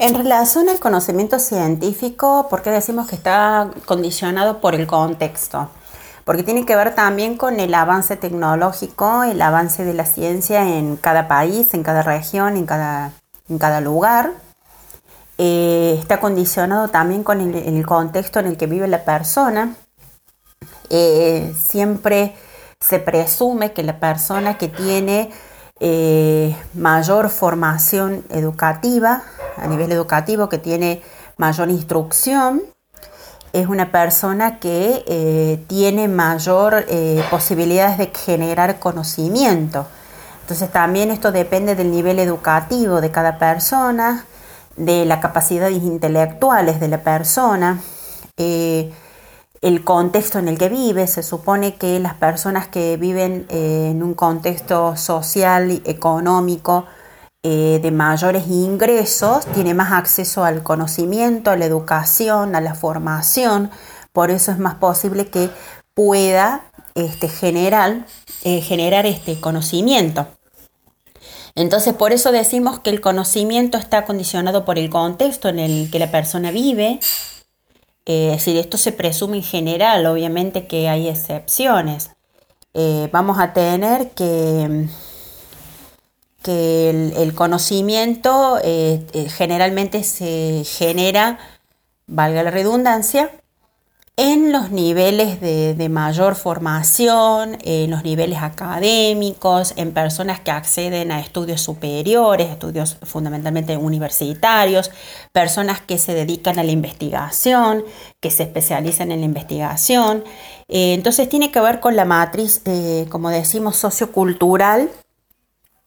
En relación al conocimiento científico, ¿por qué decimos que está condicionado por el contexto? Porque tiene que ver también con el avance tecnológico, el avance de la ciencia en cada país, en cada región, en cada, lugar. Eh, está condicionado también con el, contexto en el que vive la persona. Eh, siempre se presume que la persona que tiene eh, mayor formación educativa a nivel educativo, que tiene mayor instrucción, es una persona que eh, tiene mayor eh, posibilidades de generar conocimiento. Entonces también esto depende del nivel educativo de cada persona, de las capacidades intelectuales de la persona, eh, el contexto en el que vive. Se supone que las personas que viven en un contexto social, y económico, eh, de mayores ingresos tiene más acceso al conocimiento, a la educación, a la formación, por eso es más posible que pueda este, generar, eh, generar este conocimiento. Entonces, por eso decimos que el conocimiento está condicionado por el contexto en el que la persona vive. Eh, si esto se presume en general, obviamente que hay excepciones. vamos a tener que que el, conocimiento eh, eh, generalmente se genera, valga la redundancia, en los niveles de, mayor formación, en los niveles académicos, en personas que acceden a estudios superiores, estudios fundamentalmente universitarios, personas que se dedican a la investigación, que se especializan en la investigación. Eh, entonces tiene que ver con la matriz, como decimos, sociocultural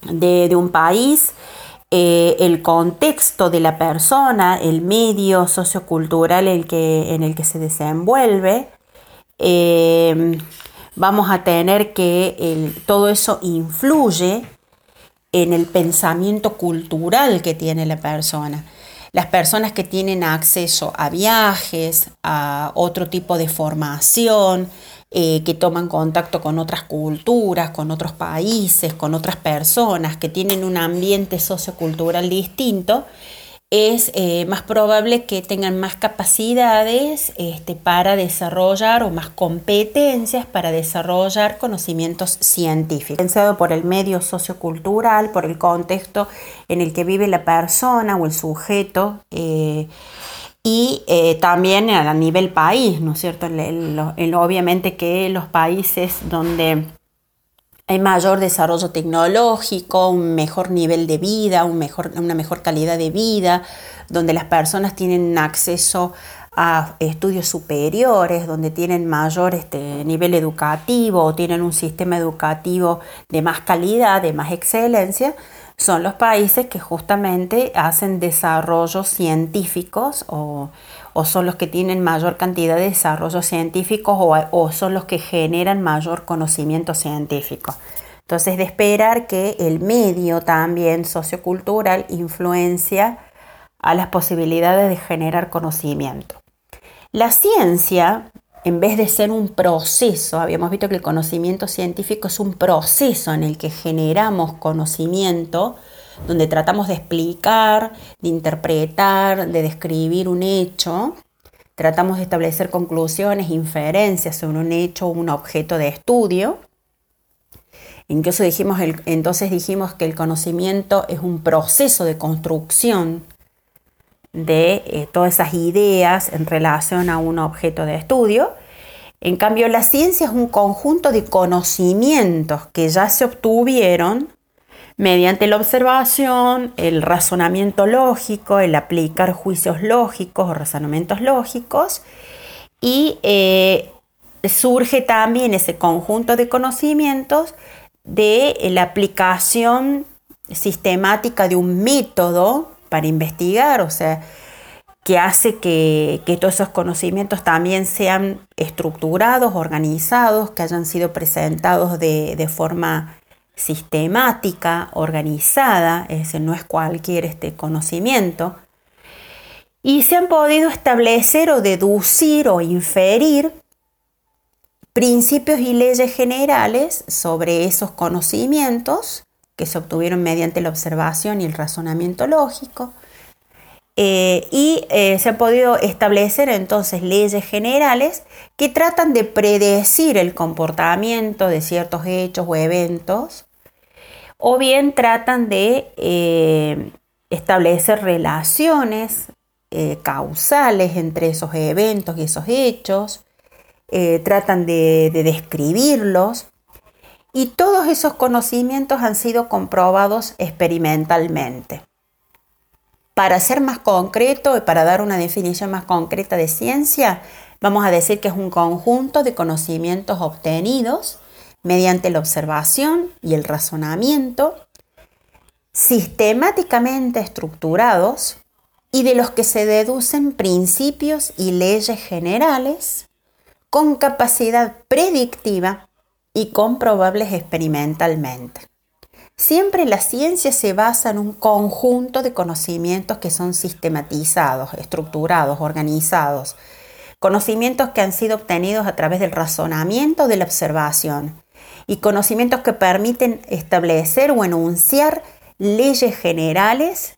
de, un país, eh, el contexto de la persona, el medio sociocultural en el que, en el que se desenvuelve, eh, vamos a tener que todo eso influye en el pensamiento cultural que tiene la persona. Las personas que tienen acceso a viajes, a otro tipo de formación, eh, que toman contacto con otras culturas, con otros países, con otras personas, que tienen un ambiente sociocultural distinto, es eh, más probable que tengan más capacidades este, para desarrollar o más competencias para desarrollar conocimientos científicos. Pensado por el medio sociocultural, por el contexto en el que vive la persona o el sujeto. Eh, y eh, también a nivel país, ¿no es cierto? obviamente que los países donde hay mayor desarrollo tecnológico, un mejor nivel de vida, una mejor calidad de vida, donde las personas tienen acceso a estudios superiores, donde tienen mayor este, nivel educativo tienen un sistema educativo de más calidad, de más excelencia, son los países que justamente hacen desarrollos científicos o, son los que tienen mayor cantidad de desarrollos científicos o, son los que generan mayor conocimiento científico. Entonces, de esperar que el medio también sociocultural influencia a las posibilidades de generar conocimiento. La ciencia, en vez de ser un proceso, habíamos visto que el conocimiento científico es un proceso en el que generamos conocimiento, donde tratamos de explicar, de interpretar, de describir un hecho, tratamos de establecer conclusiones, inferencias sobre un hecho o un objeto de estudio. Dijimos entonces dijimos que el conocimiento es un proceso de construcción de eh, todas esas ideas en relación a un objeto de estudio. En cambio, la ciencia es un conjunto de conocimientos que ya se obtuvieron mediante la observación, el razonamiento lógico, el aplicar juicios lógicos o razonamientos lógicos y eh, surge también ese conjunto de conocimientos de la aplicación sistemática de un método para investigar, o sea, que hace que, todos esos conocimientos también sean estructurados, organizados, que hayan sido presentados de, forma sistemática, organizada, es decir, no es cualquier este conocimiento, y se han podido establecer o deducir o inferir principios y leyes generales sobre esos conocimientos que se obtuvieron mediante la observación y el razonamiento lógico. Eh, y eh, se han podido establecer entonces leyes generales que tratan de predecir el comportamiento de ciertos hechos o eventos, o bien tratan de eh, establecer relaciones causales entre esos eventos y esos hechos, tratan de describirlos, y todos esos conocimientos han sido comprobados experimentalmente. Para ser más concreto y para dar una definición más concreta de ciencia, vamos a decir que es un conjunto de conocimientos obtenidos mediante la observación y el razonamiento, sistemáticamente estructurados y de los que se deducen principios y leyes generales con capacidad predictiva y comprobables experimentalmente. Siempre la ciencia se basa en un conjunto de conocimientos que son sistematizados, estructurados, organizados, conocimientos que han sido obtenidos a través del razonamiento de la observación y conocimientos que permiten establecer o enunciar leyes generales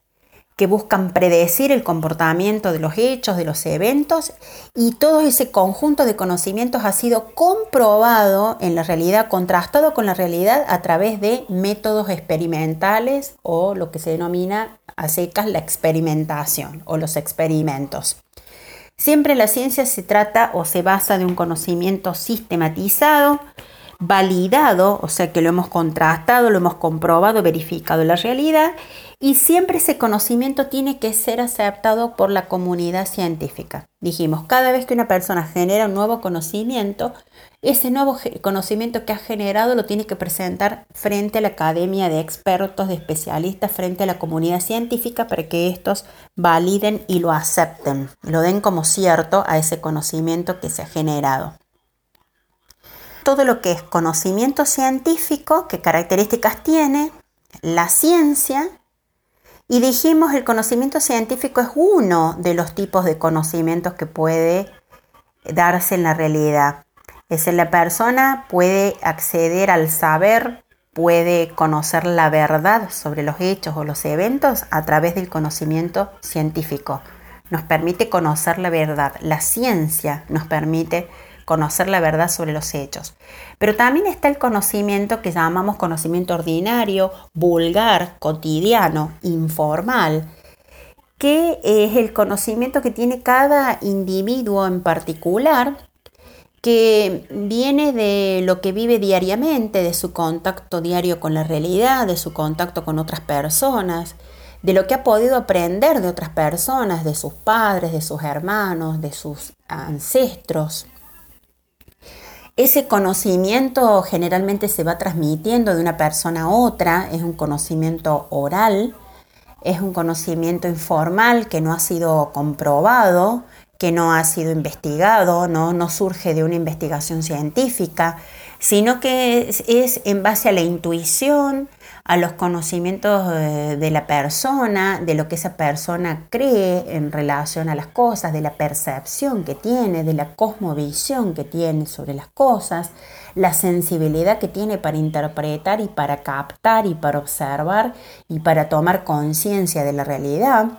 que buscan predecir el comportamiento de los hechos, de los eventos, y todo ese conjunto de conocimientos ha sido comprobado en la realidad, contrastado con la realidad a través de métodos experimentales o lo que se denomina a secas la experimentación o los experimentos. Siempre la ciencia se trata o se basa de un conocimiento sistematizado, validado, o sea que lo hemos contrastado, lo hemos comprobado, verificado la realidad, y siempre ese conocimiento tiene que ser aceptado por la comunidad científica. Dijimos, cada vez que una persona genera un nuevo conocimiento, ese nuevo conocimiento que ha generado lo tiene que presentar frente a la academia de expertos, de especialistas, frente a la comunidad científica para que estos validen y lo acepten, lo den como cierto a ese conocimiento que se ha generado todo lo que es conocimiento científico, qué características tiene, la ciencia, y dijimos el conocimiento científico es uno de los tipos de conocimientos que puede darse en la realidad. Es la persona puede acceder al saber, puede conocer la verdad sobre los hechos o los eventos a través del conocimiento científico. Nos permite conocer la verdad. La ciencia nos permite conocer la verdad sobre los hechos. Pero también está el conocimiento que llamamos conocimiento ordinario, vulgar, cotidiano, informal, que es el conocimiento que tiene cada individuo en particular, que viene de lo que vive diariamente, de su contacto diario con la realidad, de su contacto con otras personas, de lo que ha podido aprender de otras personas, de sus padres, de sus hermanos, de sus ancestros. Ese conocimiento generalmente se va transmitiendo de una persona a otra, es un conocimiento oral, es un conocimiento informal que no ha sido comprobado, que no ha sido investigado, no, no surge de una investigación científica, sino que es, en base a la intuición, a los conocimientos de la persona, de lo que esa persona cree en relación a las cosas, de la percepción que tiene, de la cosmovisión que tiene sobre las cosas, la sensibilidad que tiene para interpretar y para captar y para observar y para tomar conciencia de la realidad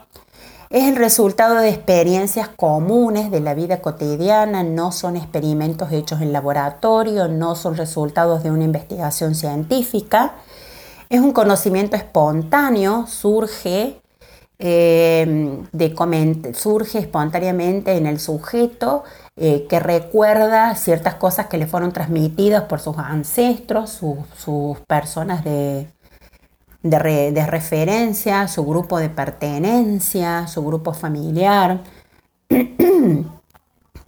es el resultado de experiencias comunes de la vida cotidiana, no son experimentos hechos en laboratorio, no son resultados de una investigación científica. Es un conocimiento espontáneo, surge, eh, de, surge espontáneamente en el sujeto eh, que recuerda ciertas cosas que le fueron transmitidas por sus ancestros, sus personas de, de, referencia, su grupo de pertenencia, su grupo familiar.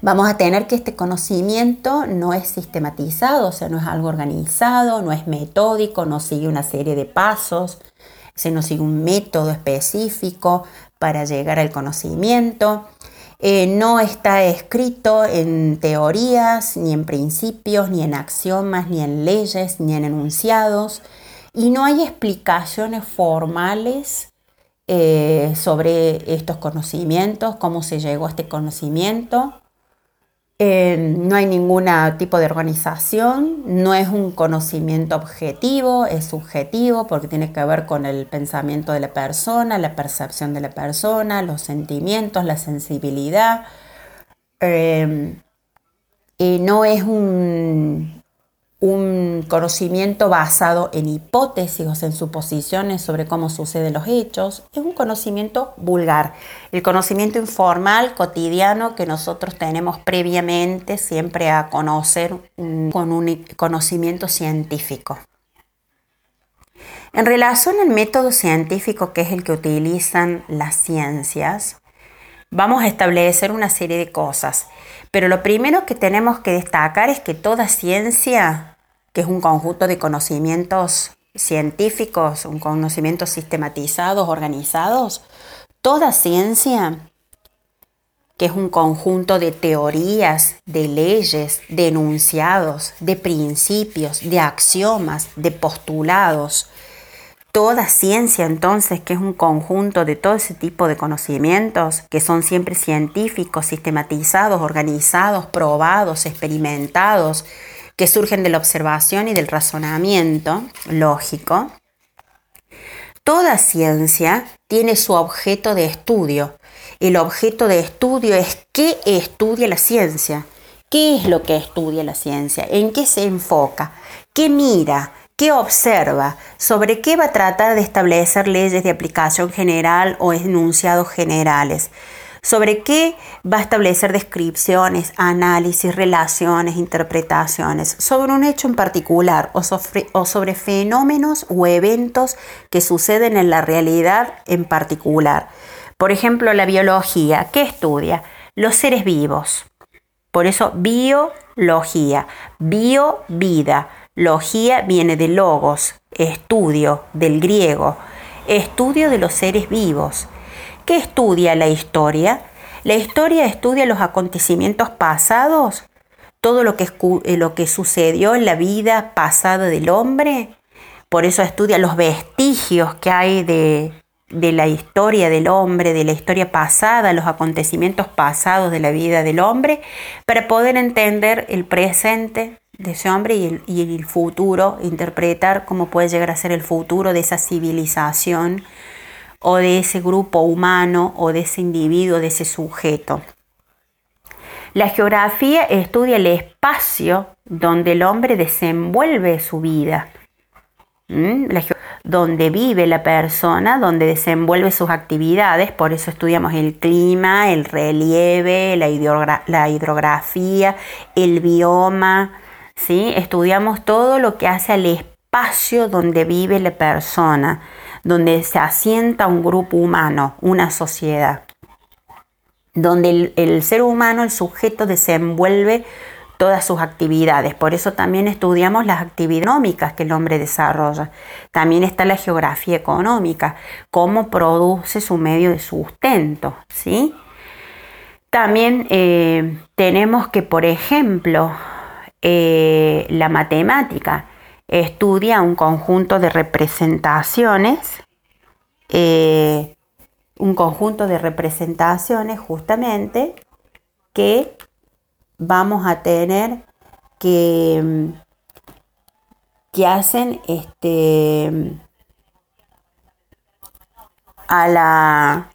Vamos a tener que este conocimiento no es sistematizado, o sea, no es algo organizado, no es metódico, no sigue una serie de pasos, se no sigue un método específico para llegar al conocimiento. Eh, no está escrito en teorías, ni en principios, ni en axiomas, ni en leyes, ni en enunciados y no hay explicaciones formales eh, sobre estos conocimientos, cómo se llegó a este conocimiento. Eh, no hay ningún tipo de organización, no es un conocimiento objetivo, es subjetivo porque tiene que ver con el pensamiento de la persona, la percepción de la persona, los sentimientos, la sensibilidad. Eh, y no es un, un conocimiento basado en hipótesis o en suposiciones sobre cómo suceden los hechos, es un conocimiento vulgar, el conocimiento informal, cotidiano que nosotros tenemos previamente siempre a conocer con un conocimiento científico. En relación al método científico que es el que utilizan las ciencias, vamos a establecer una serie de cosas. Pero lo primero que tenemos que destacar es que toda ciencia, que es un conjunto de conocimientos científicos, un conocimiento sistematizados, organizados, toda ciencia, que es un conjunto de teorías, de leyes, de enunciados, de principios, de axiomas, de postulados, toda ciencia entonces, que es un conjunto de todo ese tipo de conocimientos, que son siempre científicos, sistematizados, organizados, probados, experimentados, que surgen de la observación y del razonamiento lógico, toda ciencia tiene su objeto de estudio. El objeto de estudio es qué estudia la ciencia. ¿Qué es lo que estudia la ciencia? ¿En qué se enfoca? ¿Qué mira? ¿Qué observa? ¿Sobre qué va a tratar de establecer leyes de aplicación general o enunciados generales? ¿Sobre qué va a establecer descripciones, análisis, relaciones, interpretaciones? ¿Sobre un hecho en particular o sobre, fenómenos o eventos que suceden en la realidad en particular? Por ejemplo, la biología, ¿qué estudia? Los seres vivos. Por eso, biología, bio, vida Logía viene de logos, estudio, del griego, estudio de los seres vivos. ¿Qué estudia la historia? La historia estudia los acontecimientos pasados, todo lo que, eh, sucedió en la vida pasada del hombre. Por eso estudia los vestigios que hay de la historia del hombre, de la historia pasada, los acontecimientos pasados de la vida del hombre, para poder entender el presente de ese hombre y el, futuro, interpretar cómo puede llegar a ser el futuro de esa civilización o de ese grupo humano o de ese individuo, de ese sujeto. La geografía estudia el espacio donde el hombre desenvuelve su vida, donde vive la persona, donde desenvuelve sus actividades, por eso estudiamos el clima, el relieve, la, la hidrografía, el bioma, ¿sí? Estudiamos todo lo que hace al espacio donde vive la persona, donde se asienta un grupo humano, una sociedad, donde el, ser humano, el sujeto, desenvuelve todas sus actividades. Por eso también estudiamos las actividades económicas que el hombre desarrolla. También está la geografía económica, cómo produce su medio de sustento, ¿sí? También eh, tenemos que, por ejemplo, eh, la matemática. Estudia un conjunto de representaciones, eh, un conjunto de representaciones justamente que vamos a tener que, que hacen este, a la